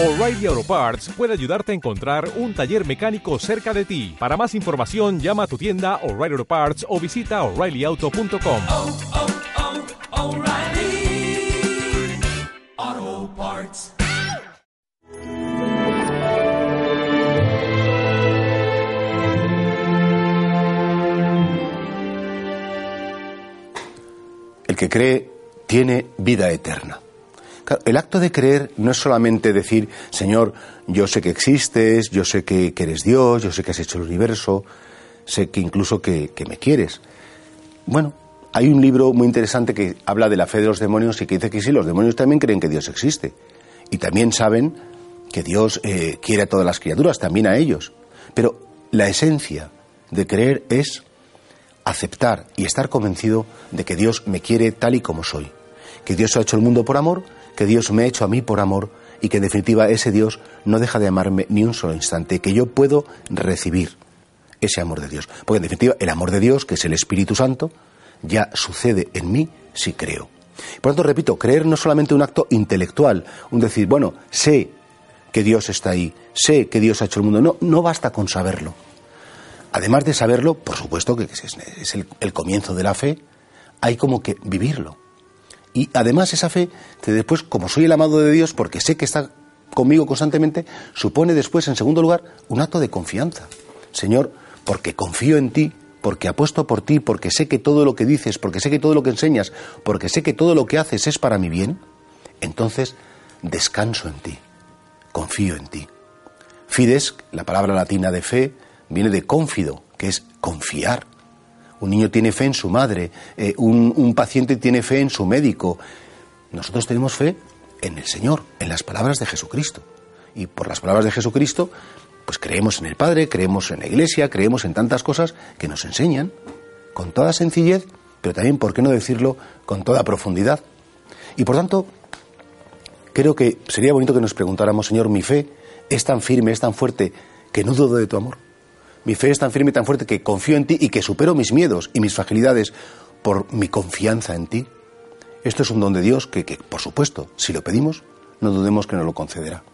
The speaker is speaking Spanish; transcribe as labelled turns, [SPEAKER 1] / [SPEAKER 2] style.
[SPEAKER 1] O'Reilly Auto Parts puede ayudarte a encontrar un taller mecánico cerca de ti. Para más información, llama a tu tienda O'Reilly Auto Parts o visita oreillyauto.com.
[SPEAKER 2] oh, oh, Parts.
[SPEAKER 3] El que cree tiene vida eterna. El acto de creer no es solamente decir, Señor, yo sé que existes, yo sé que, eres Dios, yo sé que has hecho el universo, sé que incluso que, que me quieres. Bueno, hay un libro muy interesante que habla de la fe de los demonios y que dice que sí, los demonios también creen que Dios existe. Y también saben que Dios eh, quiere a todas las criaturas, también a ellos. Pero la esencia de creer es aceptar y estar convencido de que Dios me quiere tal y como soy. Que Dios ha hecho el mundo por amor, que Dios me ha hecho a mí por amor y que en definitiva ese Dios no deja de amarme ni un solo instante, que yo puedo recibir ese amor de Dios. Porque en definitiva el amor de Dios, que es el Espíritu Santo, ya sucede en mí si creo. Por lo tanto, repito, creer no es solamente un acto intelectual, un decir, bueno, sé que Dios está ahí, sé que Dios ha hecho el mundo. No, no basta con saberlo. Además de saberlo, por supuesto que es, el, el, comienzo de la fe, hay como que vivirlo. Y además esa fe, que después, como soy el amado de Dios, porque sé que está conmigo constantemente, supone después, en segundo lugar, un acto de confianza. Señor, porque confío en ti, porque apuesto por ti, porque sé que todo lo que dices, porque sé que todo lo que enseñas, porque sé que todo lo que haces es para mi bien, entonces descanso en ti, confío en ti. Fides, la palabra latina de fe, viene de confido, que es confiar. Un niño tiene fe en su madre, eh, un, un paciente tiene fe en su médico. Nosotros tenemos fe en el Señor, en las palabras de Jesucristo. Y por las palabras de Jesucristo, pues creemos en el Padre, creemos en la Iglesia, creemos en tantas cosas que nos enseñan con toda sencillez, pero también, ¿por qué no decirlo, con toda profundidad? Y por tanto, creo que sería bonito que nos preguntáramos, Señor, mi fe es tan firme, es tan fuerte, que no dudo de tu amor. Mi fe es tan firme y tan fuerte que confío en ti y que supero mis miedos y mis fragilidades por mi confianza en ti. Esto es un don de Dios que, que por supuesto, si lo pedimos, no dudemos que nos lo concederá.